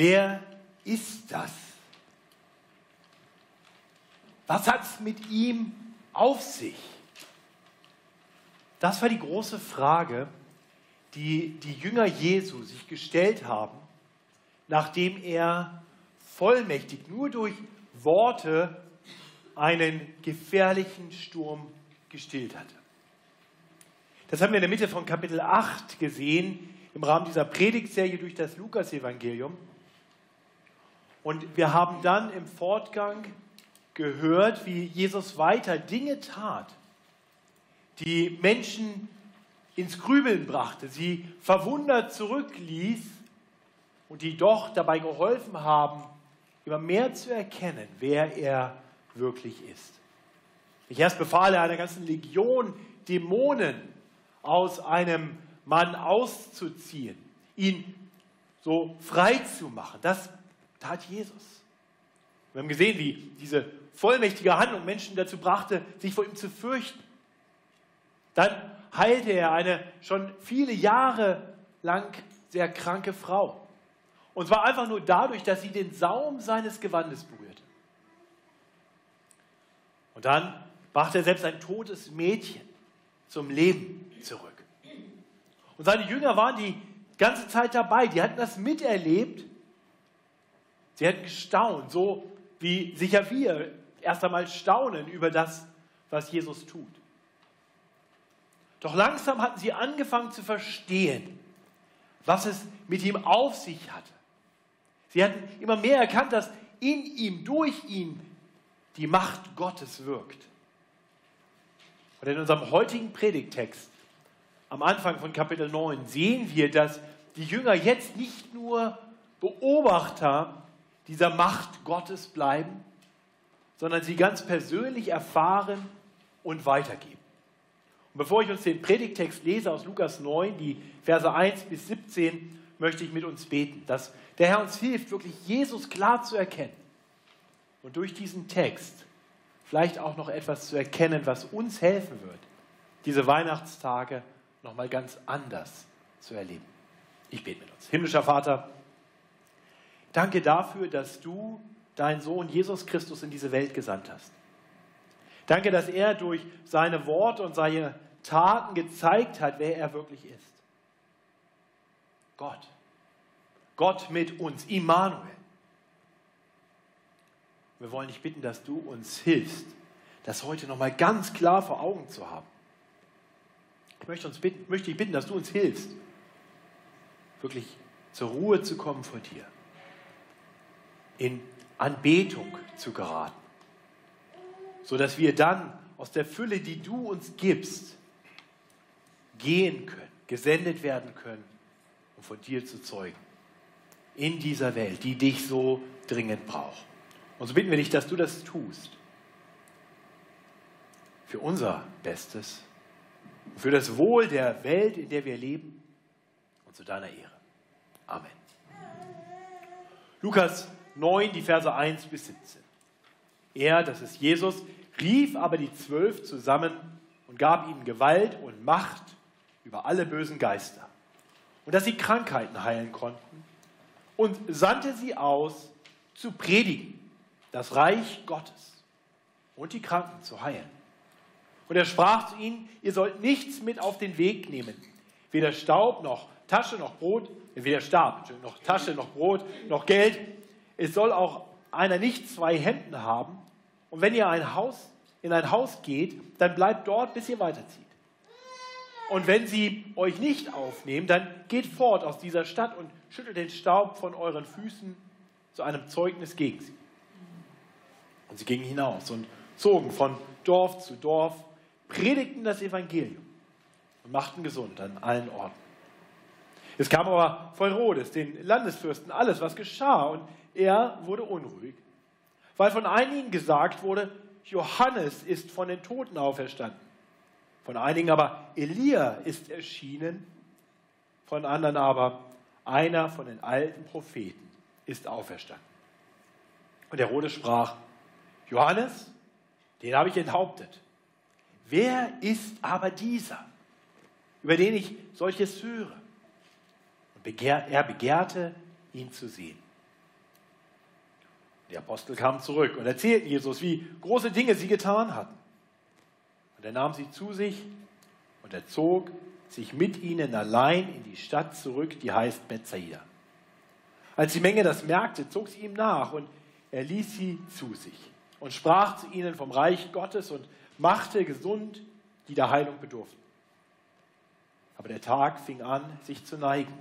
wer ist das? Was hat es mit ihm auf sich? Das war die große Frage, die die Jünger Jesu sich gestellt haben, nachdem er vollmächtig nur durch Worte einen gefährlichen Sturm gestillt hatte. Das haben wir in der Mitte von Kapitel 8 gesehen, im Rahmen dieser Predigtserie durch das Lukasevangelium. Und wir haben dann im Fortgang gehört, wie Jesus weiter Dinge tat, die Menschen ins Grübeln brachte, sie verwundert zurückließ und die doch dabei geholfen haben, immer mehr zu erkennen, wer er wirklich ist. Ich erst befahl er einer ganzen Legion Dämonen aus einem Mann auszuziehen, ihn so frei zu machen. Das tat Jesus. Wir haben gesehen, wie diese vollmächtige Handlung Menschen dazu brachte, sich vor ihm zu fürchten. Dann heilte er eine schon viele Jahre lang sehr kranke Frau. Und zwar einfach nur dadurch, dass sie den Saum seines Gewandes berührte. Und dann brachte er selbst ein totes Mädchen zum Leben zurück. Und seine Jünger waren die ganze Zeit dabei, die hatten das miterlebt. Sie hatten gestaunt, so wie sicher wir erst einmal staunen über das, was Jesus tut. Doch langsam hatten sie angefangen zu verstehen, was es mit ihm auf sich hatte. Sie hatten immer mehr erkannt, dass in ihm, durch ihn die Macht Gottes wirkt. Und in unserem heutigen Predigtext am Anfang von Kapitel 9 sehen wir, dass die Jünger jetzt nicht nur Beobachter dieser Macht Gottes bleiben, sondern sie ganz persönlich erfahren und weitergeben. Und bevor ich uns den Predigtext lese aus Lukas 9, die Verse 1 bis 17, möchte ich mit uns beten, dass der Herr uns hilft, wirklich Jesus klar zu erkennen und durch diesen Text vielleicht auch noch etwas zu erkennen, was uns helfen wird, diese Weihnachtstage nochmal ganz anders zu erleben. Ich bete mit uns. Himmlischer Vater, danke dafür, dass du deinen Sohn Jesus Christus in diese Welt gesandt hast. Danke, dass er durch seine Worte und seine Taten gezeigt hat, wer er wirklich ist. Gott. Gott mit uns, Immanuel. Wir wollen dich bitten, dass du uns hilfst, das heute nochmal ganz klar vor Augen zu haben. Ich möchte, uns bitten, möchte dich bitten, dass du uns hilfst, wirklich zur Ruhe zu kommen vor dir, in Anbetung zu geraten, sodass wir dann aus der Fülle, die du uns gibst, gehen können, gesendet werden können, um von dir zu zeugen. In dieser Welt, die dich so dringend braucht. Und so bitten wir dich, dass du das tust. Für unser Bestes, für das Wohl der Welt, in der wir leben und zu deiner Ehre. Amen. Lukas 9, die Verse 1 bis 17. Er, das ist Jesus, rief aber die Zwölf zusammen und gab ihnen Gewalt und Macht über alle bösen Geister und dass sie Krankheiten heilen konnten und sandte sie aus zu predigen das Reich Gottes und die Kranken zu heilen. Und er sprach zu ihnen, ihr sollt nichts mit auf den Weg nehmen, weder Staub noch Tasche noch Brot, weder Stab noch Tasche noch Brot noch Geld. Es soll auch einer nicht zwei Hemden haben. Und wenn ihr ein Haus, in ein Haus geht, dann bleibt dort, bis ihr weiterzieht. Und wenn sie euch nicht aufnehmen, dann geht fort aus dieser Stadt und schüttelt den Staub von euren Füßen zu einem Zeugnis gegen sie. Und sie gingen hinaus und zogen von Dorf zu Dorf, predigten das Evangelium und machten gesund an allen Orten. Es kam aber von Herodes, den Landesfürsten, alles, was geschah, und er wurde unruhig, weil von einigen gesagt wurde, Johannes ist von den Toten auferstanden. Von einigen aber, Elia ist erschienen, von anderen aber, einer von den alten Propheten ist auferstanden. Und Herodes sprach, Johannes, den habe ich enthauptet. Wer ist aber dieser, über den ich solches höre? Und begehr, er begehrte, ihn zu sehen. Die Apostel kamen zurück und erzählten Jesus, wie große Dinge sie getan hatten. Und er nahm sie zu sich und er zog sich mit ihnen allein in die Stadt zurück, die heißt Bethsaida. Als die Menge das merkte, zog sie ihm nach und er ließ sie zu sich und sprach zu ihnen vom Reich Gottes und machte gesund, die der Heilung bedurften. Aber der Tag fing an, sich zu neigen.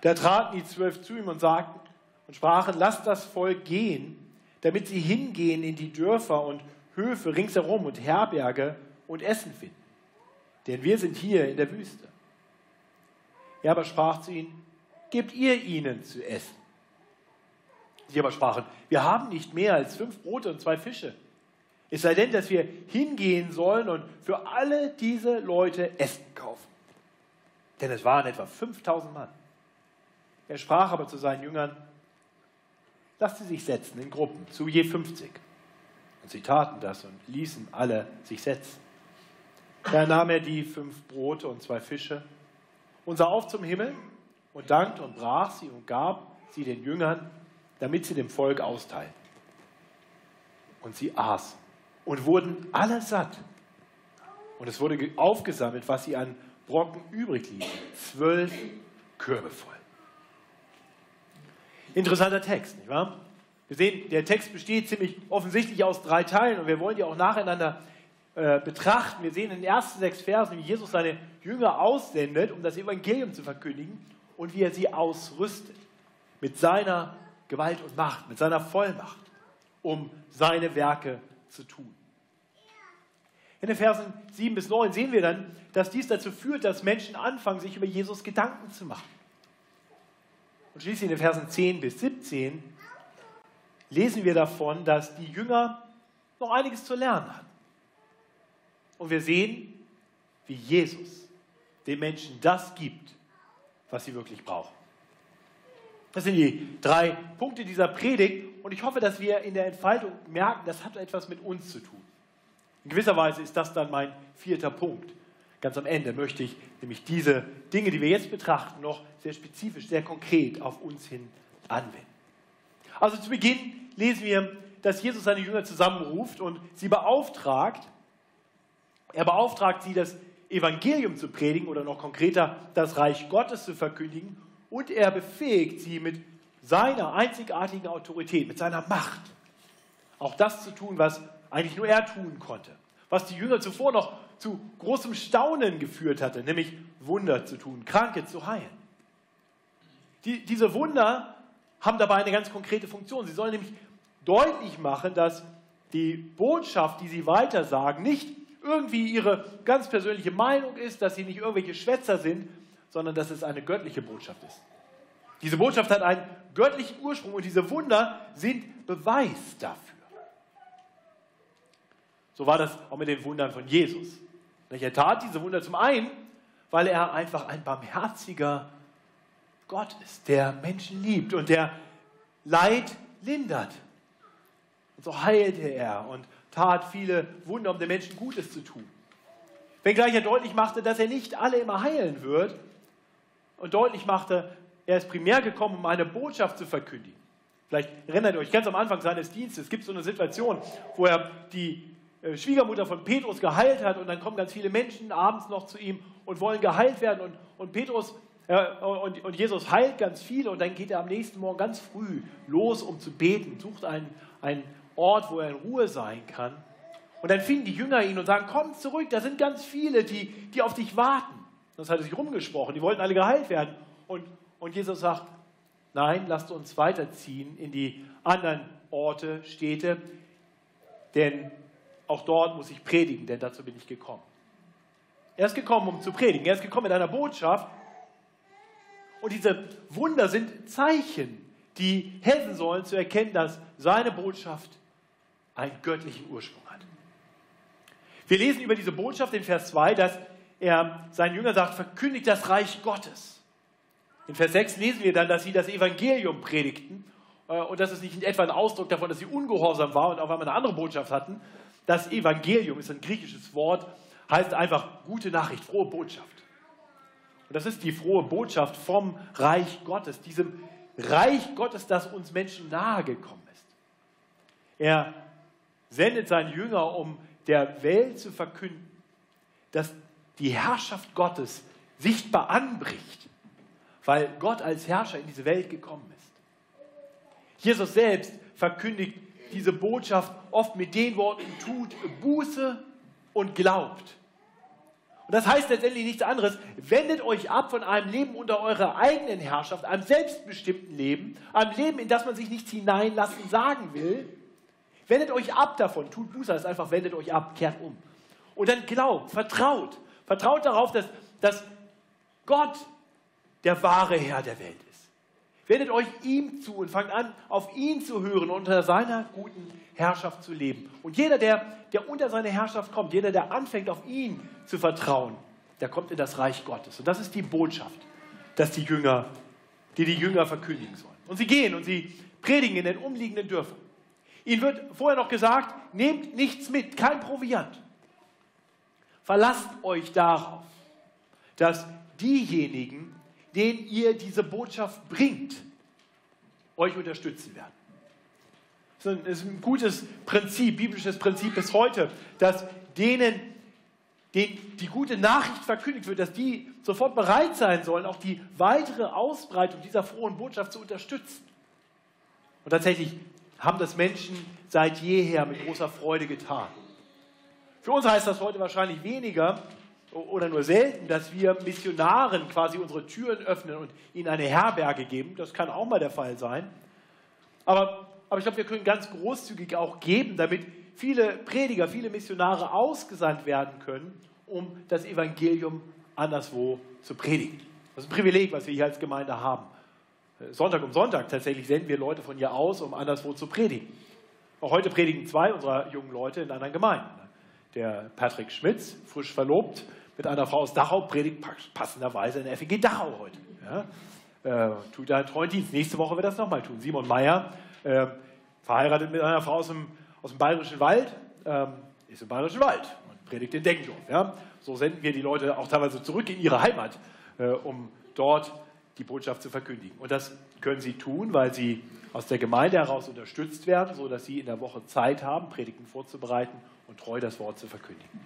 Da traten die zwölf zu ihm und sagten und sprachen, lasst das Volk gehen, damit sie hingehen in die Dörfer und Höfe ringsherum und Herberge und Essen finden. Denn wir sind hier in der Wüste. Er aber sprach zu ihnen, gebt ihr ihnen zu essen. Sie aber sprachen, wir haben nicht mehr als fünf Brote und zwei Fische. Es sei denn, dass wir hingehen sollen und für alle diese Leute Essen kaufen. Denn es waren etwa 5000 Mann. Er sprach aber zu seinen Jüngern, lasst sie sich setzen in Gruppen, zu je 50. Und sie taten das und ließen alle sich setzen. Da nahm er die fünf Brote und zwei Fische und sah auf zum Himmel und dankte und brach sie und gab sie den Jüngern, damit sie dem Volk austeilten. Und sie aßen und wurden alle satt. Und es wurde aufgesammelt, was sie an Brocken übrig ließen. Zwölf Körbe voll. Interessanter Text, nicht wahr? Wir sehen, der Text besteht ziemlich offensichtlich aus drei Teilen und wir wollen die auch nacheinander äh, betrachten. Wir sehen in den ersten sechs Versen, wie Jesus seine Jünger aussendet, um das Evangelium zu verkündigen und wie er sie ausrüstet mit seiner Gewalt und Macht, mit seiner Vollmacht, um seine Werke zu tun. In den Versen 7 bis 9 sehen wir dann, dass dies dazu führt, dass Menschen anfangen, sich über Jesus Gedanken zu machen. Und schließlich in den Versen 10 bis 17 lesen wir davon, dass die Jünger noch einiges zu lernen hatten. Und wir sehen, wie Jesus den Menschen das gibt, was sie wirklich brauchen. Das sind die drei Punkte dieser Predigt und ich hoffe, dass wir in der Entfaltung merken, das hat etwas mit uns zu tun. In gewisser Weise ist das dann mein vierter Punkt. Ganz am Ende möchte ich nämlich diese Dinge, die wir jetzt betrachten, noch sehr spezifisch, sehr konkret auf uns hin anwenden. Also zu Beginn lesen wir, dass Jesus seine Jünger zusammenruft und sie beauftragt, er beauftragt sie, das Evangelium zu predigen oder noch konkreter das Reich Gottes zu verkündigen und er befähigt sie mit seiner einzigartigen Autorität, mit seiner Macht, auch das zu tun, was eigentlich nur er tun konnte, was die Jünger zuvor noch zu großem Staunen geführt hatte, nämlich Wunder zu tun, Kranke zu heilen. Die, diese Wunder haben dabei eine ganz konkrete Funktion. Sie sollen nämlich deutlich machen, dass die Botschaft, die sie weitersagen, nicht irgendwie ihre ganz persönliche Meinung ist, dass sie nicht irgendwelche Schwätzer sind, sondern dass es eine göttliche Botschaft ist. Diese Botschaft hat einen göttlichen Ursprung und diese Wunder sind Beweis dafür. So war das auch mit den Wundern von Jesus. Er tat diese Wunder zum einen, weil er einfach ein barmherziger Gott ist, der Menschen liebt und der Leid lindert. Und so heilte er und tat viele Wunder, um den Menschen Gutes zu tun. Wenngleich er deutlich machte, dass er nicht alle immer heilen wird und deutlich machte, er ist primär gekommen, um eine Botschaft zu verkündigen. Vielleicht erinnert ihr euch ganz am Anfang seines Dienstes, es gibt so eine Situation, wo er die Schwiegermutter von Petrus geheilt hat und dann kommen ganz viele Menschen abends noch zu ihm und wollen geheilt werden und, und Petrus äh, und, und, Jesus heilt ganz viele und dann geht er am nächsten Morgen ganz früh los, um zu beten, sucht einen, einen Ort, wo er in Ruhe sein kann. Und dann finden die Jünger ihn und sagen, komm zurück, da sind ganz viele, die, die auf dich warten. Das hat er sich rumgesprochen, die wollten alle geheilt werden. Und, und Jesus sagt, nein, lasst uns weiterziehen in die anderen Orte, Städte, denn auch dort muss ich predigen, denn dazu bin ich gekommen. Er ist gekommen, um zu predigen. Er ist gekommen mit einer Botschaft. Und diese Wunder sind Zeichen, die helfen sollen zu erkennen, dass seine Botschaft einen göttlichen Ursprung hat. Wir lesen über diese Botschaft in Vers 2, dass er seinen Jüngern sagt, verkündigt das Reich Gottes. In Vers 6 lesen wir dann, dass sie das Evangelium predigten äh, und das ist nicht etwa ein Ausdruck davon, dass sie ungehorsam waren und auf einmal eine andere Botschaft hatten. Das Evangelium ist ein griechisches Wort, heißt einfach gute Nachricht, frohe Botschaft. Und das ist die frohe Botschaft vom Reich Gottes, diesem Reich Gottes, das uns Menschen nahe gekommen ist. Er sendet seinen Jünger, um der Welt zu verkünden, dass die Herrschaft Gottes sichtbar anbricht, weil Gott als Herrscher in diese Welt gekommen ist. Jesus selbst verkündigt diese Botschaft oft mit den Worten, tut Buße und glaubt. Und das heißt letztendlich nichts anderes, wendet euch ab von einem Leben unter eurer eigenen Herrschaft, einem selbstbestimmten Leben, einem Leben, in das man sich nichts hineinlassen sagen will. Wendet euch ab davon, tut Buße, das ist einfach, wendet euch ab, kehrt um. Und dann glaubt, vertraut, vertraut darauf, dass, dass Gott der wahre Herr der Welt. Wendet euch ihm zu und fangt an, auf ihn zu hören und unter seiner guten Herrschaft zu leben. Und jeder, der, der unter seine Herrschaft kommt, jeder, der anfängt, auf ihn zu vertrauen, der kommt in das Reich Gottes. Und das ist die Botschaft, dass die Jünger, die die Jünger verkündigen sollen. Und sie gehen und sie predigen in den umliegenden Dörfern. Ihnen wird vorher noch gesagt, nehmt nichts mit, kein Proviant. Verlasst euch darauf, dass diejenigen, denen ihr diese Botschaft bringt, euch unterstützen werden. Das ist ein gutes Prinzip, biblisches Prinzip bis heute, dass denen, denen die gute Nachricht verkündigt wird, dass die sofort bereit sein sollen, auch die weitere Ausbreitung dieser frohen Botschaft zu unterstützen. Und tatsächlich haben das Menschen seit jeher mit großer Freude getan. Für uns heißt das heute wahrscheinlich weniger, oder nur selten, dass wir Missionaren quasi unsere Türen öffnen und ihnen eine Herberge geben. Das kann auch mal der Fall sein. Aber, aber ich glaube, wir können ganz großzügig auch geben, damit viele Prediger, viele Missionare ausgesandt werden können, um das Evangelium anderswo zu predigen. Das ist ein Privileg, was wir hier als Gemeinde haben. Sonntag um Sonntag tatsächlich senden wir Leute von hier aus, um anderswo zu predigen. Auch heute predigen zwei unserer jungen Leute in anderen Gemeinden. Der Patrick Schmitz, frisch verlobt, mit einer Frau aus Dachau predigt passenderweise in der FEG Dachau heute. Ja? Äh, tut einen treuen Dienst. Nächste Woche wird das nochmal tun. Simon Meyer, äh, verheiratet mit einer Frau aus dem, aus dem Bayerischen Wald, äh, ist im Bayerischen Wald und predigt in Denkendorf. Ja? So senden wir die Leute auch teilweise zurück in ihre Heimat, äh, um dort die Botschaft zu verkündigen. Und das können sie tun, weil sie aus der Gemeinde heraus unterstützt werden, sodass sie in der Woche Zeit haben, Predigten vorzubereiten und treu das Wort zu verkündigen.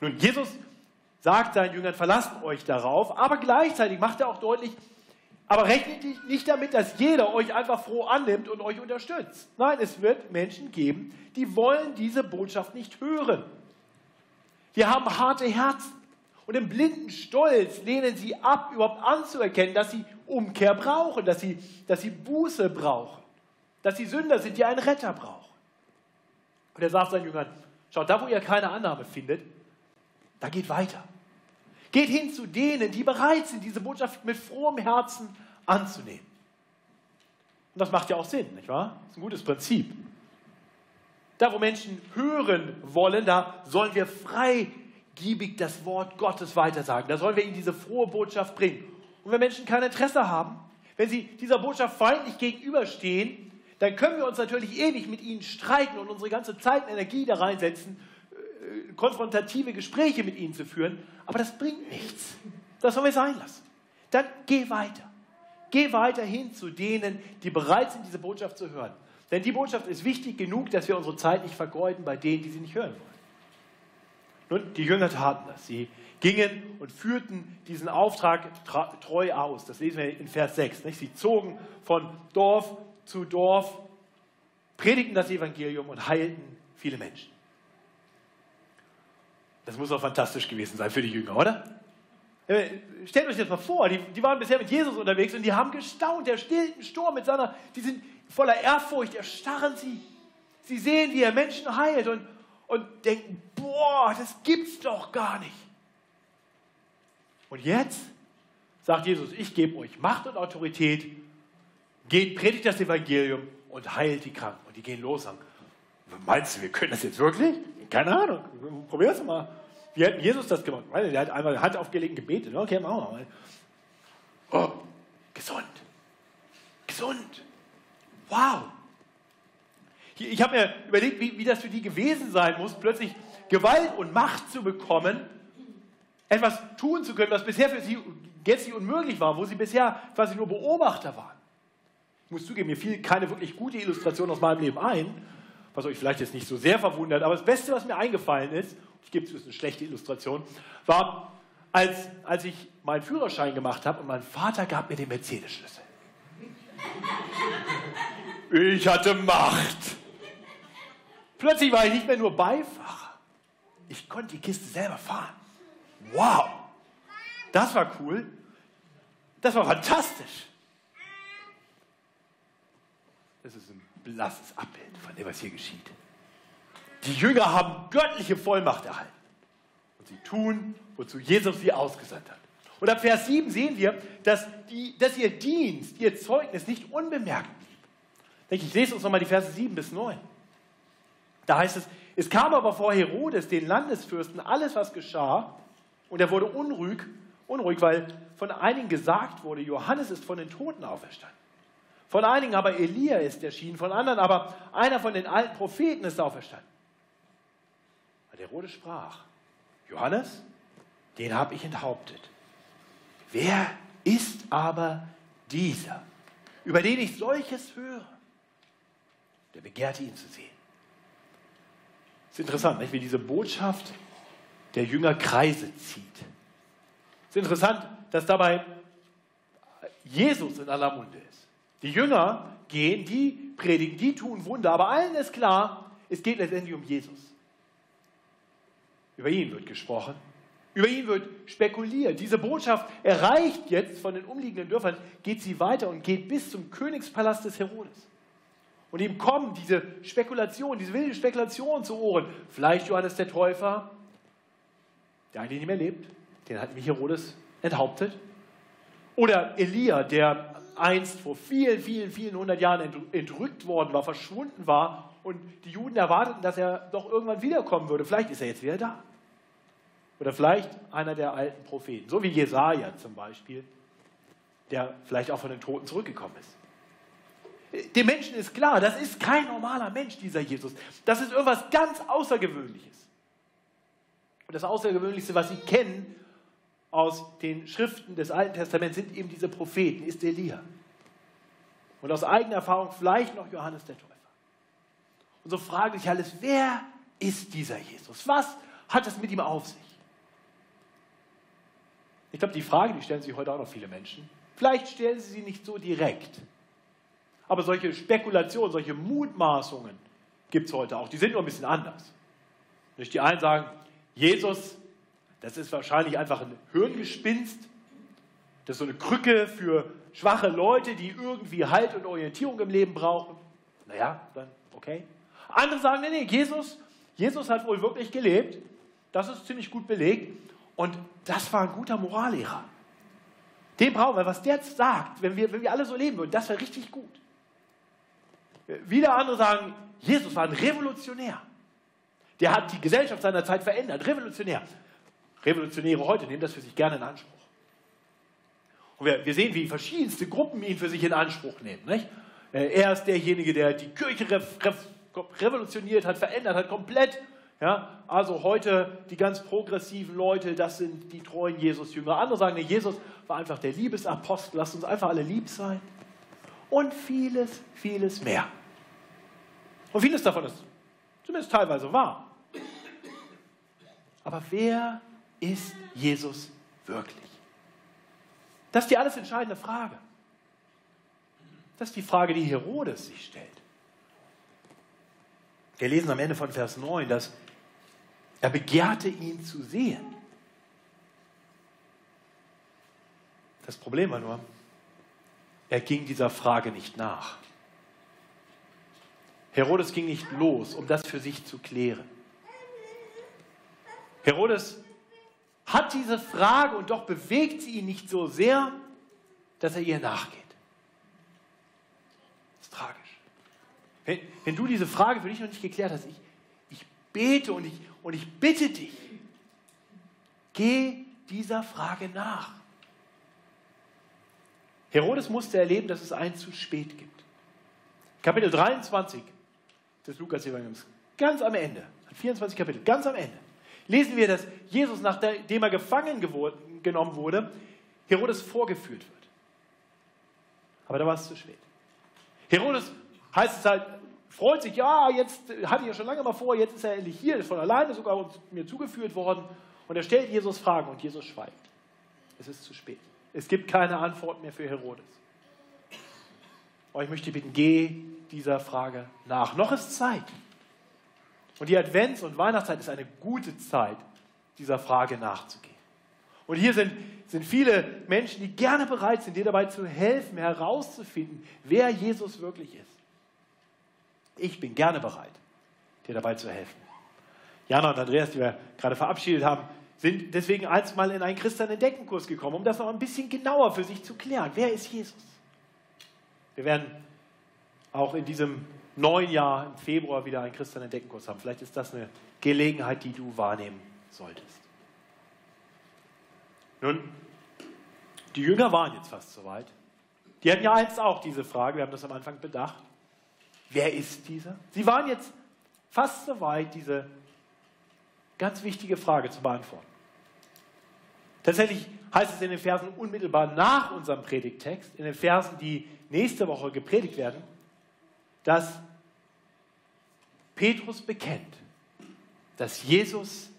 Nun, Jesus sagt seinen Jüngern, verlasst euch darauf, aber gleichzeitig macht er auch deutlich, aber rechnet nicht damit, dass jeder euch einfach froh annimmt und euch unterstützt. Nein, es wird Menschen geben, die wollen diese Botschaft nicht hören. Die haben harte Herzen. Und im blinden Stolz lehnen sie ab, überhaupt anzuerkennen, dass sie Umkehr brauchen, dass sie, dass sie Buße brauchen, dass sie Sünder sind, die einen Retter brauchen. Und er sagt seinen Jüngern, schaut, da wo ihr keine Annahme findet, da geht weiter. Geht hin zu denen, die bereit sind, diese Botschaft mit frohem Herzen anzunehmen. Und das macht ja auch Sinn, nicht wahr? Das ist ein gutes Prinzip. Da, wo Menschen hören wollen, da sollen wir freigiebig das Wort Gottes weitersagen. Da sollen wir ihnen diese frohe Botschaft bringen. Und wenn Menschen kein Interesse haben, wenn sie dieser Botschaft feindlich gegenüberstehen, dann können wir uns natürlich ewig mit ihnen streiten und unsere ganze Zeit und Energie da reinsetzen, konfrontative Gespräche mit ihnen zu führen, aber das bringt nichts. Das sollen wir sein lassen. Dann geh weiter. Geh weiter hin zu denen, die bereit sind, diese Botschaft zu hören. Denn die Botschaft ist wichtig genug, dass wir unsere Zeit nicht vergeuden bei denen, die sie nicht hören wollen. Nun, die Jünger taten das. Sie gingen und führten diesen Auftrag treu aus. Das lesen wir in Vers 6. Nicht? Sie zogen von Dorf zu Dorf, predigten das Evangelium und heilten viele Menschen. Das muss doch fantastisch gewesen sein für die Jünger, oder? Stellt euch das mal vor, die, die, waren bisher mit Jesus unterwegs und die haben gestaunt. Der stillt einen Sturm mit seiner, die sind voller Ehrfurcht, erstarren sie. Sie sehen, wie er Menschen heilt und, und denken, boah, das gibt's doch gar nicht. Und jetzt sagt Jesus, ich gebe euch Macht und Autorität, geht, predigt das Evangelium und heilt die Kranken. Und die gehen los und sagen, meinst du, wir können das jetzt wirklich? Keine Ahnung, probier es mal. Wie hat Jesus das gemacht? Der hat einmal Hand aufgelegt und gebetet. Okay, machen wir mal. Oh, gesund. Gesund. Wow. Ich habe mir überlegt, wie, wie das für die gewesen sein muss, plötzlich Gewalt und Macht zu bekommen, etwas tun zu können, was bisher für sie gänzlich unmöglich war, wo sie bisher quasi nur Beobachter waren. Ich muss zugeben, mir fiel keine wirklich gute Illustration aus meinem Leben ein, was euch vielleicht jetzt nicht so sehr verwundert, aber das Beste, was mir eingefallen ist, ich gebe es eine schlechte Illustration, war, als, als ich meinen Führerschein gemacht habe und mein Vater gab mir den Mercedes-Schlüssel. Ich hatte Macht. Plötzlich war ich nicht mehr nur Beifahrer. Ich konnte die Kiste selber fahren. Wow, das war cool. Das war fantastisch. Das ist ein blasses Abbild von dem, was hier geschieht. Die Jünger haben göttliche Vollmacht erhalten. Und sie tun, wozu Jesus sie ausgesandt hat. Und ab Vers 7 sehen wir, dass, die, dass ihr Dienst, ihr Zeugnis nicht unbemerkt blieb. Ich lese uns nochmal die Verse 7 bis 9. Da heißt es, es kam aber vor Herodes, den Landesfürsten, alles, was geschah, und er wurde unruhig, unruhig, weil von einigen gesagt wurde, Johannes ist von den Toten auferstanden. Von einigen aber Elia ist erschienen, von anderen aber einer von den alten Propheten ist auferstanden. Und Herodes sprach, Johannes, den habe ich enthauptet. Wer ist aber dieser, über den ich solches höre? Der begehrte ihn zu sehen. Es ist interessant, nicht? wie diese Botschaft der Jünger Kreise zieht. Es ist interessant, dass dabei Jesus in aller Munde ist. Die Jünger gehen, die predigen, die tun Wunder, aber allen ist klar, es geht letztendlich um Jesus. Über ihn wird gesprochen, über ihn wird spekuliert. Diese Botschaft erreicht jetzt von den umliegenden Dörfern, geht sie weiter und geht bis zum Königspalast des Herodes. Und ihm kommen diese Spekulationen, diese wilden Spekulationen zu Ohren. Vielleicht Johannes der Täufer, der eigentlich nicht mehr lebt, den hat mich Herodes enthauptet. Oder Elia, der einst vor vielen, vielen, vielen hundert Jahren entrückt worden war, verschwunden war und die Juden erwarteten, dass er doch irgendwann wiederkommen würde. Vielleicht ist er jetzt wieder da. Oder vielleicht einer der alten Propheten, so wie Jesaja zum Beispiel, der vielleicht auch von den Toten zurückgekommen ist. Dem Menschen ist klar, das ist kein normaler Mensch, dieser Jesus. Das ist irgendwas ganz Außergewöhnliches. Und das Außergewöhnlichste, was sie kennen aus den Schriften des Alten Testaments, sind eben diese Propheten, ist Elia. Und aus eigener Erfahrung vielleicht noch Johannes der Täufer. Und so fragen sich alles, wer ist dieser Jesus? Was hat es mit ihm auf sich? Ich glaube, die Frage, die stellen sich heute auch noch viele Menschen. Vielleicht stellen sie sie nicht so direkt. Aber solche Spekulationen, solche Mutmaßungen gibt es heute auch. Die sind nur ein bisschen anders. Nicht die einen sagen, Jesus, das ist wahrscheinlich einfach ein Hirngespinst. Das ist so eine Krücke für schwache Leute, die irgendwie Halt und Orientierung im Leben brauchen. Naja, dann okay. Andere sagen, nee, nee, Jesus, Jesus hat wohl wirklich gelebt. Das ist ziemlich gut belegt. Und das war ein guter Morallehrer. Den brauchen wir, was der sagt, wenn wir, wenn wir alle so leben würden, das wäre richtig gut. Wieder andere sagen, Jesus war ein Revolutionär. Der hat die Gesellschaft seiner Zeit verändert. Revolutionär. Revolutionäre heute nehmen das für sich gerne in Anspruch. Und wir, wir sehen, wie verschiedenste Gruppen ihn für sich in Anspruch nehmen. Nicht? Äh, er ist derjenige, der die Kirche revolutioniert hat, verändert hat, komplett ja, also heute die ganz progressiven Leute, das sind die treuen Jesus-Jünger. Andere sagen, nee, Jesus war einfach der Liebesapostel, lasst uns einfach alle lieb sein. Und vieles, vieles mehr. Und vieles davon ist zumindest teilweise wahr. Aber wer ist Jesus wirklich? Das ist die alles entscheidende Frage. Das ist die Frage, die Herodes sich stellt. Wir lesen am Ende von Vers 9, dass er begehrte ihn zu sehen. Das Problem war nur, er ging dieser Frage nicht nach. Herodes ging nicht los, um das für sich zu klären. Herodes hat diese Frage und doch bewegt sie ihn nicht so sehr, dass er ihr nachgeht. Das ist tragisch. Wenn, wenn du diese Frage für dich noch nicht geklärt hast, ich, ich bete und ich, und ich bitte dich, geh dieser Frage nach. Herodes musste erleben, dass es ein zu spät gibt. Kapitel 23 des Lukas-Evangeliums, ganz am Ende, 24 Kapitel, ganz am Ende, lesen wir, dass Jesus, nachdem er gefangen genommen wurde, Herodes vorgeführt wird. Aber da war es zu spät. Herodes heißt es halt, freut sich, ja, jetzt hatte ich ja schon lange mal vor, jetzt ist er endlich hier, ist von alleine sogar mir zugeführt worden. Und er stellt Jesus Fragen und Jesus schweigt. Es ist zu spät. Es gibt keine Antwort mehr für Herodes. Aber ich möchte bitten, geh dieser Frage nach. Noch ist Zeit. Und die Advents- und Weihnachtszeit ist eine gute Zeit, dieser Frage nachzugehen. Und hier sind, sind viele Menschen, die gerne bereit sind, dir dabei zu helfen, herauszufinden, wer Jesus wirklich ist. Ich bin gerne bereit, dir dabei zu helfen. Jana und Andreas, die wir gerade verabschiedet haben, sind deswegen einst mal in einen Christen-Entdecken-Kurs gekommen, um das noch ein bisschen genauer für sich zu klären. Wer ist Jesus? Wir werden auch in diesem neuen Jahr im Februar wieder einen Christen-Entdecken-Kurs haben. Vielleicht ist das eine Gelegenheit, die du wahrnehmen solltest. Nun, die Jünger waren jetzt fast soweit. Die hatten ja einst auch diese Frage, wir haben das am Anfang bedacht. Wer ist dieser? Sie waren jetzt fast soweit, diese ganz wichtige Frage zu beantworten. Tatsächlich heißt es in den Versen unmittelbar nach unserem Predigttext, in den Versen, die nächste Woche gepredigt werden, dass Petrus bekennt, dass Jesus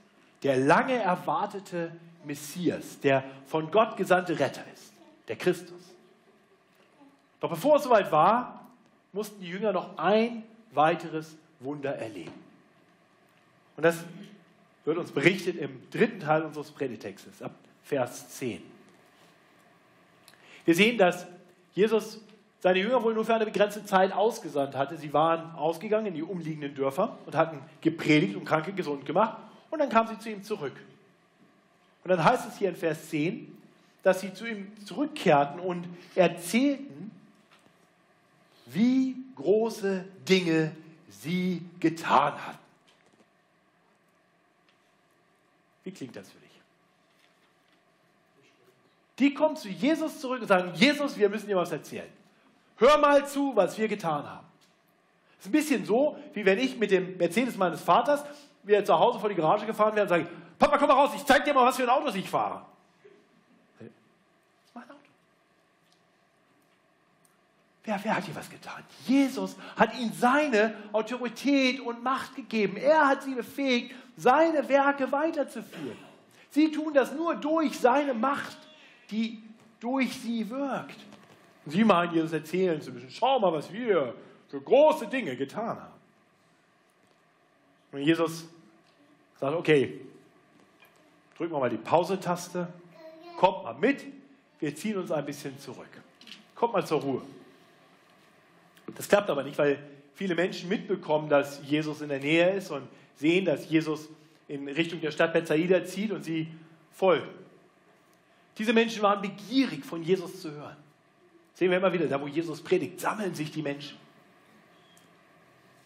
der lange erwartete Messias, der von Gott gesandte Retter ist, der Christus. Doch bevor es soweit war, mussten die Jünger noch ein weiteres Wunder erleben. Und das wird uns berichtet im dritten Teil unseres Predigtextes, ab Vers 10. Wir sehen, dass Jesus seine Jünger wohl nur für eine begrenzte Zeit ausgesandt hatte. Sie waren ausgegangen in die umliegenden Dörfer und hatten gepredigt und Kranke gesund gemacht. Und dann kamen sie zu ihm zurück. Und dann heißt es hier in Vers 10, dass sie zu ihm zurückkehrten und erzählten, wie große Dinge sie getan hatten. Wie klingt das für dich? Die kommen zu Jesus zurück und sagen, Jesus, wir müssen dir was erzählen. Hör mal zu, was wir getan haben. Es ist ein bisschen so, wie wenn ich mit dem Mercedes meines Vaters wieder zu Hause vor die Garage gefahren wäre und sage, Papa, komm mal raus, ich zeig dir mal, was für ein Auto ich fahre. Das ist mein Auto. Wer, wer hat hier was getan? Jesus hat ihnen seine Autorität und Macht gegeben. Er hat sie befähigt, seine Werke weiterzuführen. Sie tun das nur durch seine Macht, die durch sie wirkt. Sie meinen, Jesus erzählen zu müssen. Schau mal, was wir für große Dinge getan haben. Und Jesus sagt, okay, drücken wir mal die Pause-Taste, kommt mal mit, wir ziehen uns ein bisschen zurück. Kommt mal zur Ruhe. Das klappt aber nicht, weil viele Menschen mitbekommen, dass Jesus in der Nähe ist und sehen, dass Jesus in Richtung der Stadt Bethsaida zieht und sie folgen. Diese Menschen waren begierig, von Jesus zu hören. Sehen wir immer wieder, da wo Jesus predigt, sammeln sich die Menschen.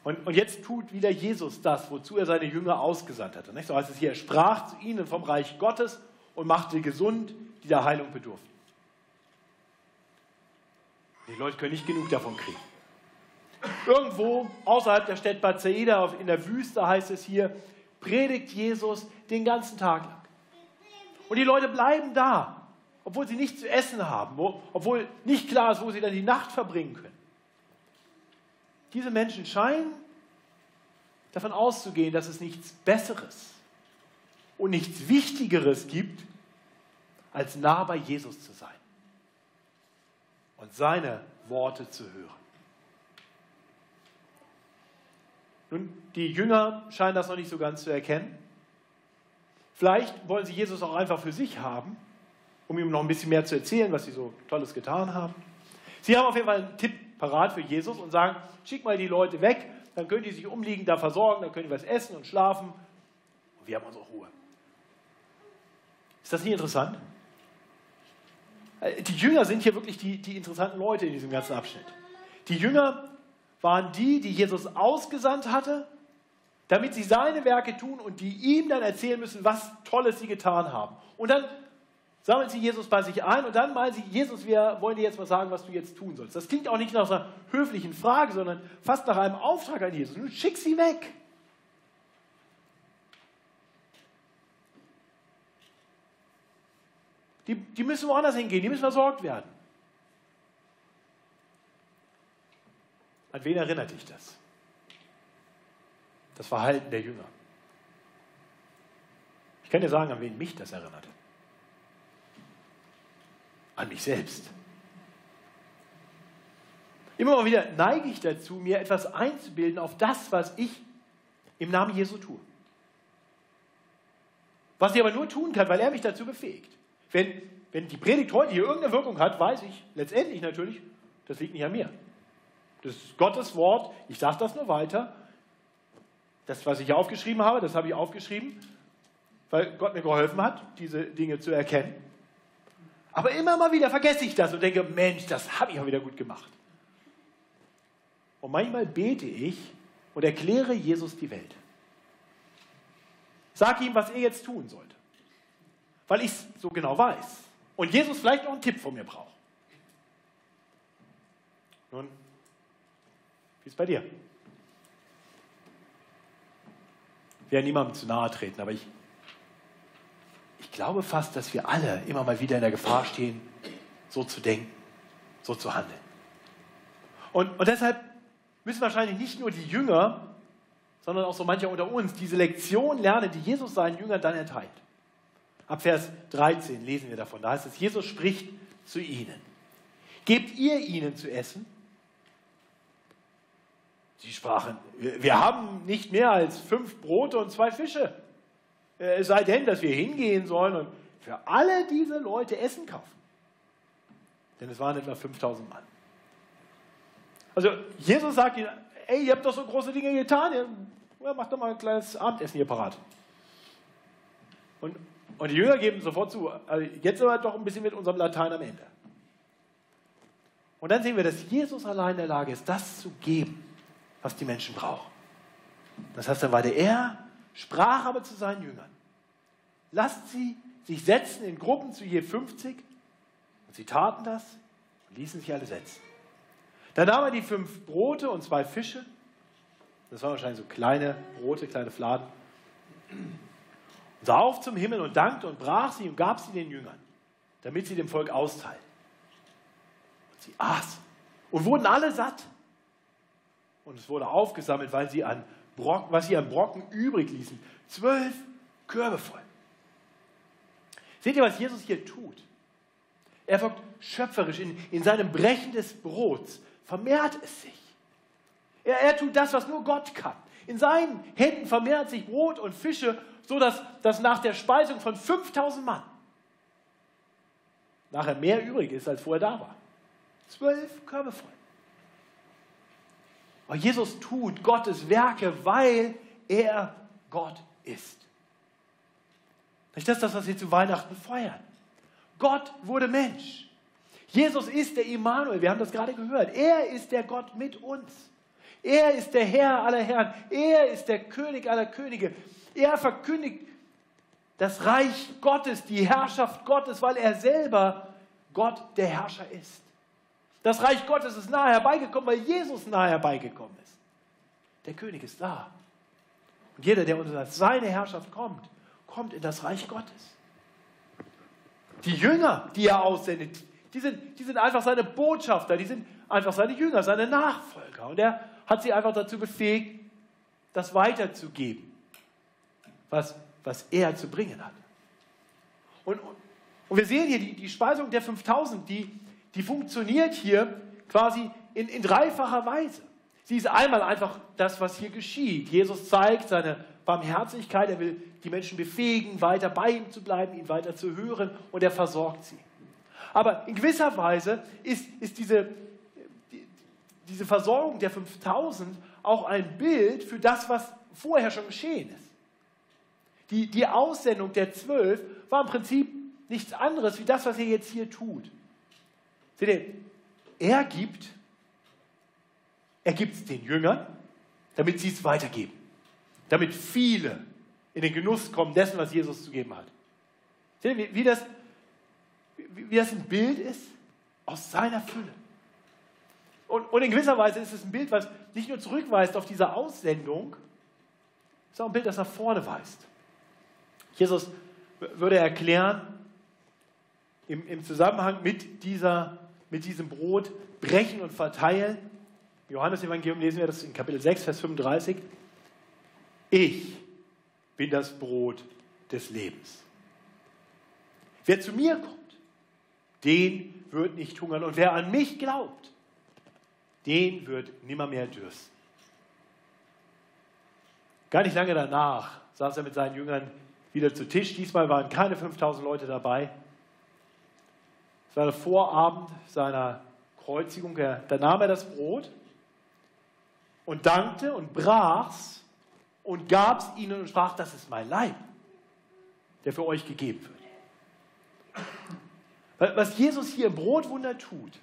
Und, und jetzt tut wieder Jesus das, wozu er seine Jünger ausgesandt hatte. Nicht? So heißt es hier, er sprach zu ihnen vom Reich Gottes und machte gesund, die der Heilung bedurften. Die Leute können nicht genug davon kriegen. Irgendwo außerhalb der Stadt Bethsaida in der Wüste heißt es hier, predigt Jesus den ganzen Tag lang. Und die Leute bleiben da, obwohl sie nichts zu essen haben, wo, obwohl nicht klar ist, wo sie dann die Nacht verbringen können. Diese Menschen scheinen davon auszugehen, dass es nichts Besseres und nichts Wichtigeres gibt, als nah bei Jesus zu sein und seine Worte zu hören. Nun, die Jünger scheinen das noch nicht so ganz zu erkennen. Vielleicht wollen sie Jesus auch einfach für sich haben, um ihm noch ein bisschen mehr zu erzählen, was sie so Tolles getan haben. Sie haben auf jeden Fall einen Tipp parat für Jesus und sagen, schick mal die Leute weg, dann können die sich umliegend da versorgen, dann können die was essen und schlafen und wir haben unsere Ruhe. Ist das nicht interessant? Äh, die Jünger sind hier wirklich die, die interessanten Leute in diesem ganzen Abschnitt. Die Jünger waren die, die Jesus ausgesandt hatte, damit sie seine Werke tun und die ihm dann erzählen müssen, was Tolles sie getan haben. Und dann sammeln sie Jesus bei sich ein und dann meinen sie, Jesus, wir wollen dir jetzt mal sagen, was du jetzt tun sollst. Das klingt auch nicht nach einer höflichen Frage, sondern fast nach einem Auftrag an Jesus. Nun schick sie weg. Die, die müssen woanders hingehen, die müssen versorgt werden. An wen erinnert dich das? Das Verhalten der Jünger. Ich kann dir sagen, an wen mich das erinnert. An mich selbst. Immer mal wieder neige ich dazu, mir etwas einzubilden auf das, was ich im Namen Jesu tue. Was ich aber nur tun kann, weil er mich dazu befähigt. Wenn, wenn die Predigt heute hier irgendeine Wirkung hat, weiß ich letztendlich natürlich, das liegt nicht an mir. Das ist Gottes Wort, ich sage das nur weiter. Das, was ich aufgeschrieben habe, das habe ich aufgeschrieben, weil Gott mir geholfen hat, diese Dinge zu erkennen. Aber immer mal wieder vergesse ich das und denke, Mensch, das habe ich auch wieder gut gemacht. Und manchmal bete ich und erkläre Jesus die Welt. Sag ihm, was er jetzt tun sollte. Weil ich es so genau weiß. Und Jesus vielleicht noch einen Tipp von mir braucht. Nun, wie ist bei dir? Ich werde niemandem zu nahe treten, aber ich glaube fast, dass wir alle immer mal wieder in der Gefahr stehen, so zu denken, so zu handeln. Und, und deshalb müssen wahrscheinlich nicht nur die Jünger, sondern auch so mancher unter uns diese Lektion lernen, die Jesus seinen Jüngern dann erteilt. Ab Vers 13 lesen wir davon. Da heißt es, Jesus spricht zu ihnen. Gebt ihr ihnen zu essen? Sie sprachen, wir haben nicht mehr als fünf Brote und zwei Fische. Äh, es sei denn, dass wir hingehen sollen und für alle diese Leute Essen kaufen. Denn es waren etwa 5000 Mann. Also Jesus sagt ihnen, ey, ihr habt doch so große Dinge getan, ja, macht doch mal ein kleines Abendessen hier parat. Und, und die Jünger geben sofort zu, also jetzt aber doch ein bisschen mit unserem Latein am Ende. Und dann sehen wir, dass Jesus allein in der Lage ist, das zu geben, was die Menschen brauchen. Das heißt, dann weiter, er sprach aber zu seinen Jüngern, lasst sie sich setzen in Gruppen zu je 50. Und sie taten das und ließen sich alle setzen. Dann nahm er die fünf Brote und zwei Fische. Das waren wahrscheinlich so kleine Brote, kleine Fladen. Und sah auf zum Himmel und dankte und brach sie und gab sie den Jüngern, damit sie dem Volk austeilten. Und sie aßen und wurden alle satt. Und es wurde aufgesammelt, weil sie an Brocken, was sie an Brocken übrig ließen. Zwölf Körbe voll. Seht ihr, was Jesus hier tut? Er wirkt schöpferisch in, in seinem Brechen des Brots vermehrt es sich. Er, er tut das, was nur Gott kann. In seinen Händen vermehrt sich Brot und Fische, sodass dass nach der Speisung von 5000 Mann nachher mehr übrig ist, als vorher da war. Zwölf Körbe voll. Aber Jesus tut Gottes Werke, weil er Gott ist. Das ist das, was wir zu Weihnachten feiern. Gott wurde Mensch. Jesus ist der Immanuel, wir haben das gerade gehört. Er ist der Gott mit uns. Er ist der Herr aller Herren. Er ist der König aller Könige. Er verkündigt das Reich Gottes, die Herrschaft Gottes, weil er selber Gott der Herrscher ist. Das Reich Gottes ist nahe herbeigekommen, weil Jesus nahe herbeigekommen ist. Der König ist da. Und jeder, der unter seine Herrschaft kommt, kommt in das Reich Gottes. Die Jünger, die er aussendet, die sind, die sind einfach seine Botschafter, die sind einfach seine Jünger, seine Nachfolger. Und er hat sie einfach dazu befähigt, das weiterzugeben, was, was er zu bringen hat. Und, und wir sehen hier die, die Speisung der 5000, die, die funktioniert hier quasi in, in dreifacher Weise. Sie ist einmal einfach das, was hier geschieht. Jesus zeigt seine Barmherzigkeit, er will die Menschen befähigen, weiter bei ihm zu bleiben, ihn weiter zu hören und er versorgt sie. Aber in gewisser Weise ist, ist diese, die, diese Versorgung der 5000 auch ein Bild für das, was vorher schon geschehen ist. Die, die Aussendung der zwölf war im Prinzip nichts anderes wie das, was er jetzt hier tut. Seht ihr, er gibt, er gibt es den Jüngern, damit sie es weitergeben. Damit viele in den Genuss kommen dessen, was Jesus zu geben hat. Seht ihr, wie, wie das wie das ein Bild ist aus seiner Fülle. Und, und in gewisser Weise ist es ein Bild, was nicht nur zurückweist auf diese Aussendung, es ist auch ein Bild, das nach vorne weist. Jesus würde erklären, im, im Zusammenhang mit, dieser, mit diesem Brot brechen und verteilen, Johannes Evangelium lesen wir das in Kapitel 6, Vers 35. Ich bin das Brot des Lebens. Wer zu mir kommt, den wird nicht hungern. Und wer an mich glaubt, den wird nimmermehr dürsten. Gar nicht lange danach saß er mit seinen Jüngern wieder zu Tisch. Diesmal waren keine 5000 Leute dabei. Es war der Vorabend seiner Kreuzigung. Da nahm er das Brot und dankte und brach's und gab es ihnen und sprach, das ist mein Leib, der für euch gegeben wird. Was Jesus hier im Brotwunder tut,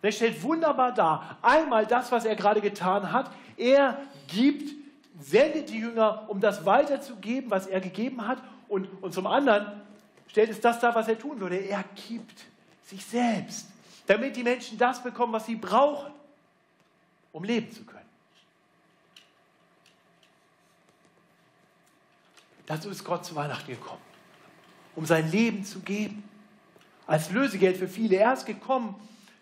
er stellt wunderbar dar, einmal das, was er gerade getan hat, er gibt, sendet die Jünger, um das weiterzugeben, was er gegeben hat, und, und zum anderen stellt es das dar, was er tun würde. Er gibt sich selbst, damit die Menschen das bekommen, was sie brauchen, um leben zu können. Dazu ist Gott zu Weihnachten gekommen, um sein Leben zu geben. Als Lösegeld für viele. Er ist gekommen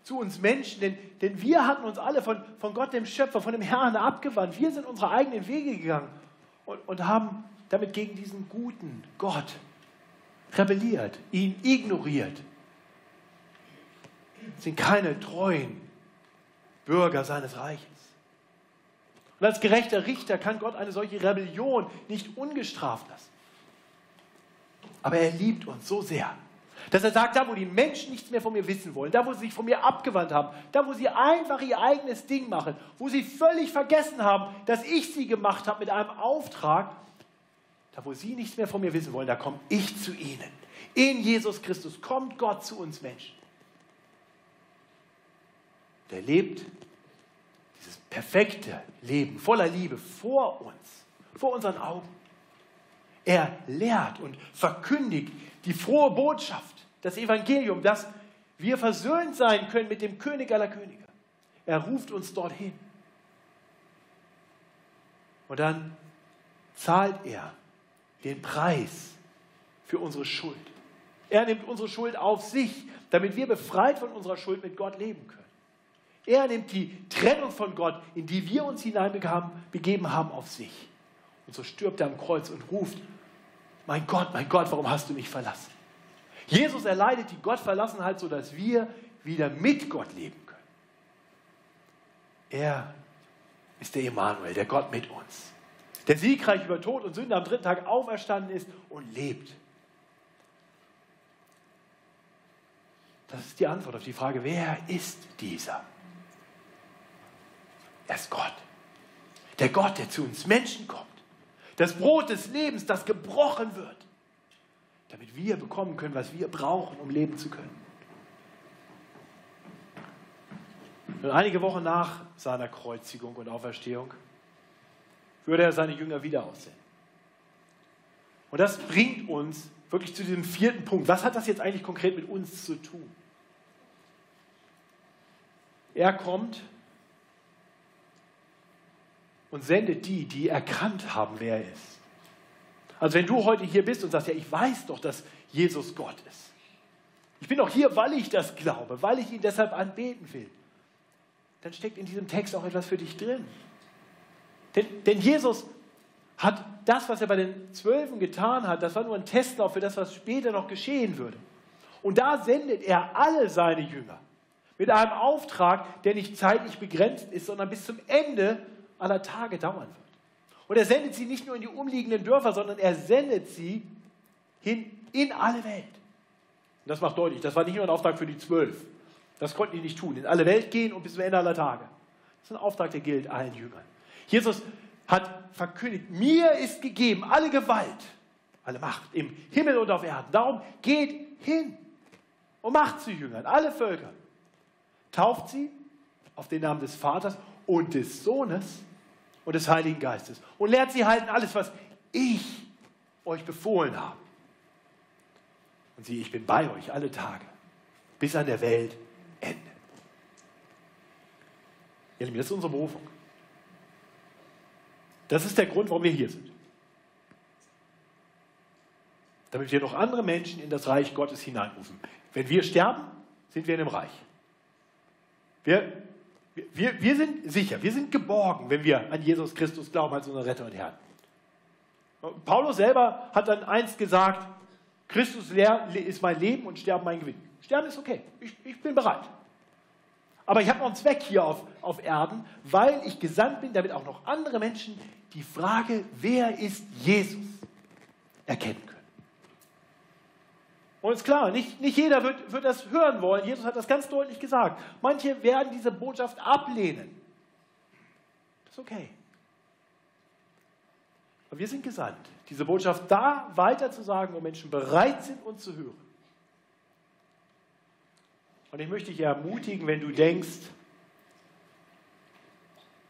zu uns Menschen, denn, denn wir hatten uns alle von, von Gott, dem Schöpfer, von dem Herrn abgewandt. Wir sind unsere eigenen Wege gegangen und, und haben damit gegen diesen guten Gott rebelliert, ihn ignoriert. Sind keine treuen Bürger seines Reiches. Und als gerechter Richter kann Gott eine solche Rebellion nicht ungestraft lassen. Aber er liebt uns so sehr, dass er sagt, da wo die Menschen nichts mehr von mir wissen wollen, da wo sie sich von mir abgewandt haben, da wo sie einfach ihr eigenes Ding machen, wo sie völlig vergessen haben, dass ich sie gemacht habe mit einem Auftrag, da wo sie nichts mehr von mir wissen wollen, da komme ich zu ihnen. In Jesus Christus kommt Gott zu uns Menschen. Der lebt perfekte Leben voller Liebe vor uns, vor unseren Augen. Er lehrt und verkündigt die frohe Botschaft, das Evangelium, dass wir versöhnt sein können mit dem König aller Könige. Er ruft uns dorthin. Und dann zahlt er den Preis für unsere Schuld. Er nimmt unsere Schuld auf sich, damit wir befreit von unserer Schuld mit Gott leben können. Er nimmt die Trennung von Gott, in die wir uns hineinbegeben haben, auf sich. Und so stirbt er am Kreuz und ruft, mein Gott, mein Gott, warum hast du mich verlassen? Jesus erleidet die Gottverlassenheit, sodass wir wieder mit Gott leben können. Er ist der Emanuel, der Gott mit uns, der siegreich über Tod und Sünde am dritten Tag auferstanden ist und lebt. Das ist die Antwort auf die Frage, wer ist dieser? Er ist Gott. Der Gott, der zu uns Menschen kommt. Das Brot des Lebens, das gebrochen wird, damit wir bekommen können, was wir brauchen, um leben zu können. Und einige Wochen nach seiner Kreuzigung und Auferstehung würde er seine Jünger wieder aussenden. Und das bringt uns wirklich zu diesem vierten Punkt. Was hat das jetzt eigentlich konkret mit uns zu tun? Er kommt und sendet die, die erkannt haben, wer er ist. Also wenn du heute hier bist und sagst, ja, ich weiß doch, dass Jesus Gott ist. Ich bin doch hier, weil ich das glaube, weil ich ihn deshalb anbeten will. Dann steckt in diesem Text auch etwas für dich drin. Denn, denn Jesus hat das, was er bei den Zwölfen getan hat, das war nur ein Testlauf für das, was später noch geschehen würde. Und da sendet er alle seine Jünger mit einem Auftrag, der nicht zeitlich begrenzt ist, sondern bis zum Ende aller Tage dauern wird. Und er sendet sie nicht nur in die umliegenden Dörfer, sondern er sendet sie hin in alle Welt. Und das macht deutlich, das war nicht nur ein Auftrag für die Zwölf. Das konnten die nicht tun. In alle Welt gehen und bis zum Ende aller Tage. Das ist ein Auftrag, der gilt allen Jüngern. Jesus hat verkündigt, mir ist gegeben alle Gewalt, alle Macht im Himmel und auf Erden. Darum geht hin und macht zu Jüngern, alle Völker. Tauft sie auf den Namen des Vaters und des Sohnes und des Heiligen Geistes und lehrt sie halten alles, was ich euch befohlen habe. Und sieh, ich bin bei euch alle Tage, bis an der Welt Ende. Ihr Lieben, das ist unsere Berufung. Das ist der Grund, warum wir hier sind. Damit wir noch andere Menschen in das Reich Gottes hineinrufen. Wenn wir sterben, sind wir in dem Reich. Wir Wir, wir sind sicher, wir sind geborgen, wenn wir an Jesus Christus glauben als unseren Retter und Herrn. Paulus selber hat dann einst gesagt, Christus ist mein Leben und Sterben mein Gewinn. Sterben ist okay, ich, ich bin bereit. Aber ich habe noch einen Zweck hier auf, auf Erden, weil ich gesandt bin, damit auch noch andere Menschen die Frage, wer ist Jesus, erkennen. Und ist klar, nicht, nicht jeder wird, wird das hören wollen. Jesus hat das ganz deutlich gesagt. Manche werden diese Botschaft ablehnen. Das ist okay. Aber wir sind gesandt, diese Botschaft da weiter zu sagen, wo Menschen bereit sind, uns zu hören. Und ich möchte dich ermutigen, wenn du denkst,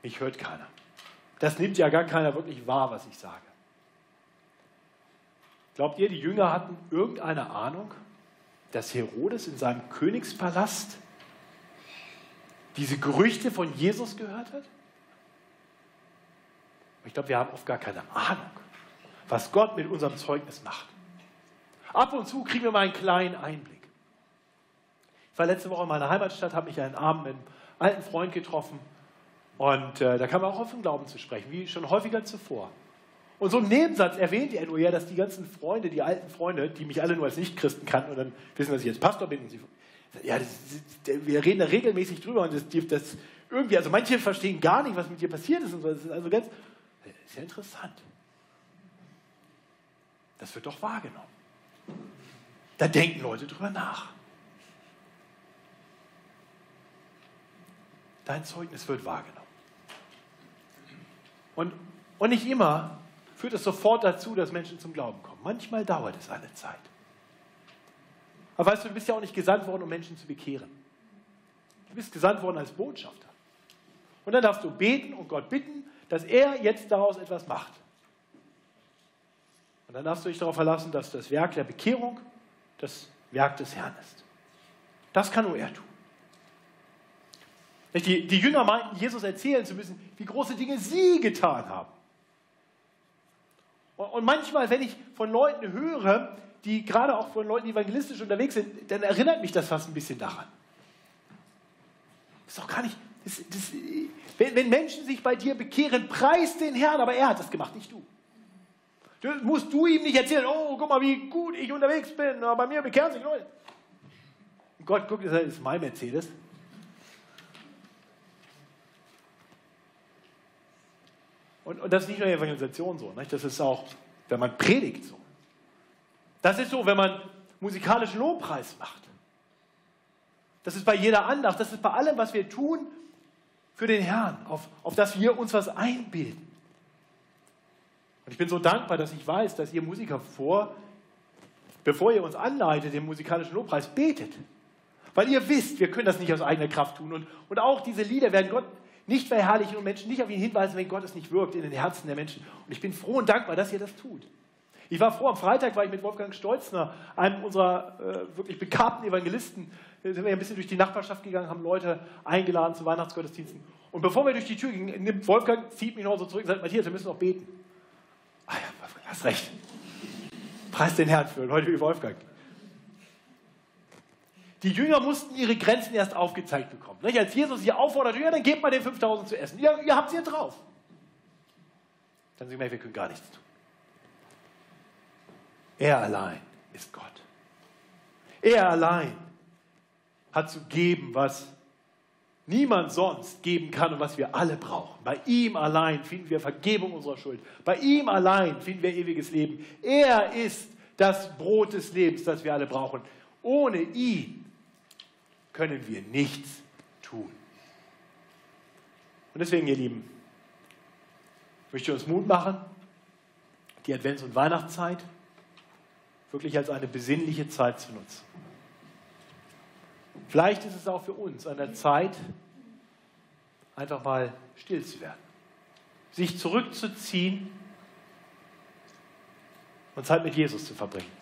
mich hört keiner. Das nimmt ja gar keiner wirklich wahr, was ich sage. Glaubt ihr, die Jünger hatten irgendeine Ahnung, dass Herodes in seinem Königspalast diese Gerüchte von Jesus gehört hat? Ich glaube, wir haben oft gar keine Ahnung, was Gott mit unserem Zeugnis macht. Ab und zu kriegen wir mal einen kleinen Einblick. Ich war letzte Woche in meiner Heimatstadt, habe mich einen Abend mit einem alten Freund getroffen und äh, da kam er auch auf den Glauben zu sprechen, wie schon häufiger zuvor. Und so im Nebensatz erwähnte er nur ja, dass die ganzen Freunde, die alten Freunde, die mich alle nur als Nichtchristen kannten und dann wissen, dass ich jetzt Pastor bin, und sie, ja, das, das, wir reden da regelmäßig drüber und das, das, irgendwie, also manche verstehen gar nicht, was mit dir passiert ist und so. Das ist also ganz, ist ja interessant. Das wird doch wahrgenommen. Da denken Leute drüber nach. Dein Zeugnis wird wahrgenommen. Und, und nicht immer führt es sofort dazu, dass Menschen zum Glauben kommen. Manchmal dauert es eine Zeit. Aber weißt du, du bist ja auch nicht gesandt worden, um Menschen zu bekehren. Du bist gesandt worden als Botschafter. Und dann darfst du beten und Gott bitten, dass er jetzt daraus etwas macht. Und dann darfst du dich darauf verlassen, dass das Werk der Bekehrung das Werk des Herrn ist. Das kann nur er tun. Die, die Jünger meinten, Jesus erzählen zu müssen, wie große Dinge sie getan haben. Und manchmal, wenn ich von Leuten höre, die gerade auch von Leuten evangelistisch unterwegs sind, dann erinnert mich das fast ein bisschen daran. Das ist doch gar nicht. Das, das, wenn, wenn, Menschen sich bei dir bekehren, preis den Herrn, aber er hat das gemacht, nicht du. du. Musst du ihm nicht erzählen, oh, guck mal, wie gut ich unterwegs bin, bei mir bekehren sich Leute. Gott, guck, das ist mein Mercedes. Und, und das ist nicht nur Evangelisation so, nicht? das ist auch, wenn man predigt so. Das ist so, wenn man musikalischen Lobpreis macht. Das ist bei jeder Andacht, das ist bei allem, was wir tun für den Herrn, auf, auf das wir uns was einbilden. Und ich bin so dankbar, dass ich weiß, dass ihr Musiker vor, bevor ihr uns anleitet, den musikalischen Lobpreis betet. Weil ihr wisst, wir können das nicht aus eigener Kraft tun. Und, und auch diese Lieder werden Gott nicht verherrlichen und Menschen nicht auf ihn hinweisen, wenn Gott es nicht wirkt in den Herzen der Menschen. Und ich bin froh und dankbar, dass ihr das tut. Ich war froh, am Freitag war ich mit Wolfgang Stolzner, einem unserer äh, wirklich begabten Evangelisten, da sind wir ein bisschen durch die Nachbarschaft gegangen, haben Leute eingeladen zu Weihnachtsgottesdiensten. Und bevor wir durch die Tür gingen, nimmt Wolfgang, zieht mich noch so zurück und sagt, Matthias, wir müssen noch beten. Ah ja, hast recht. Preis den Herrn für Leute wie Wolfgang. Die Jünger mussten ihre Grenzen erst aufgezeigt bekommen. Nicht? Als Jesus sie auffordert, ja, dann gebt mal den 5000 zu essen. Ja, ihr habt es hier drauf. Dann sagen wir, wir können gar nichts tun. Er allein ist Gott. Er allein hat zu geben, was niemand sonst geben kann und was wir alle brauchen. Bei ihm allein finden wir Vergebung unserer Schuld. Bei ihm allein finden wir ewiges Leben. Er ist das Brot des Lebens, das wir alle brauchen. Ohne ihn können wir nichts tun. Und deswegen, ihr Lieben, möchte ich uns Mut machen, die Advents- und Weihnachtszeit wirklich als eine besinnliche Zeit zu nutzen. Vielleicht ist es auch für uns an der Zeit, einfach mal still zu werden, sich zurückzuziehen und Zeit mit Jesus zu verbringen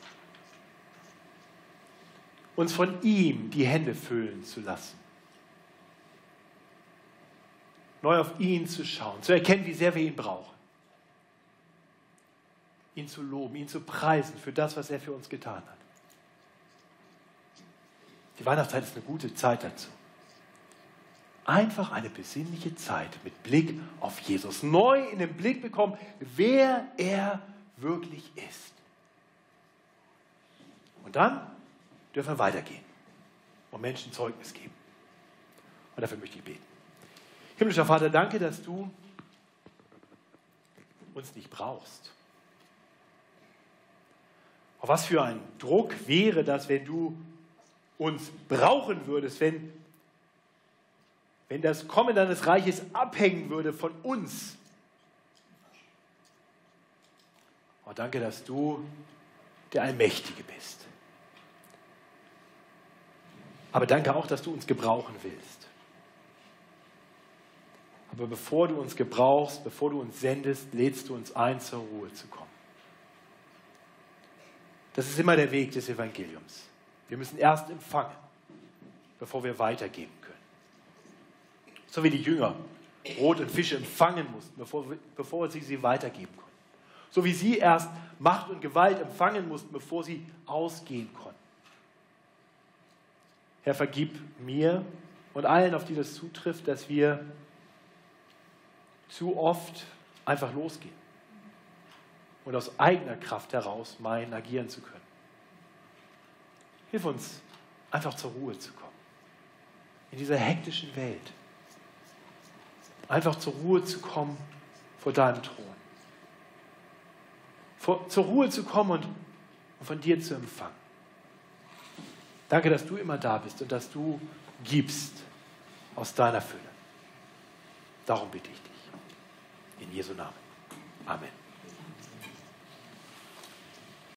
uns von ihm die Hände füllen zu lassen. Neu auf ihn zu schauen, zu erkennen, wie sehr wir ihn brauchen. Ihn zu loben, ihn zu preisen für das, was er für uns getan hat. Die Weihnachtszeit ist eine gute Zeit dazu. einfach eine besinnliche Zeit mit Blick auf Jesus. Neu in den Blick bekommen, wer er wirklich ist. Und dann dürfen wir weitergehen und Menschen Zeugnis geben. Und dafür möchte ich beten. Himmlischer Vater, danke, dass du uns nicht brauchst. Auf was für ein Druck wäre das, wenn du uns brauchen würdest, wenn, wenn das Kommen deines Reiches abhängen würde von uns. Oh, danke, dass du der Allmächtige bist. Aber danke auch, dass du uns gebrauchen willst. Aber bevor du uns gebrauchst, bevor du uns sendest, lädst du uns ein, zur Ruhe zu kommen. Das ist immer der Weg des Evangeliums. Wir müssen erst empfangen, bevor wir weitergeben können. So wie die Jünger Brot und Fische empfangen mussten, bevor, bevor sie sie weitergeben konnten. So wie sie erst Macht und Gewalt empfangen mussten, bevor sie ausgehen konnten. Herr, vergib mir und allen, auf die das zutrifft, dass wir zu oft einfach losgehen und aus eigener Kraft heraus meinen, agieren zu können. Hilf uns, einfach zur Ruhe zu kommen. In dieser hektischen Welt. Einfach zur Ruhe zu kommen vor deinem Thron. Vor, zur Ruhe zu kommen und, und von dir zu empfangen. Danke, dass du immer da bist und dass du gibst aus deiner Fülle. Darum bitte ich dich. In Jesu Namen. Amen.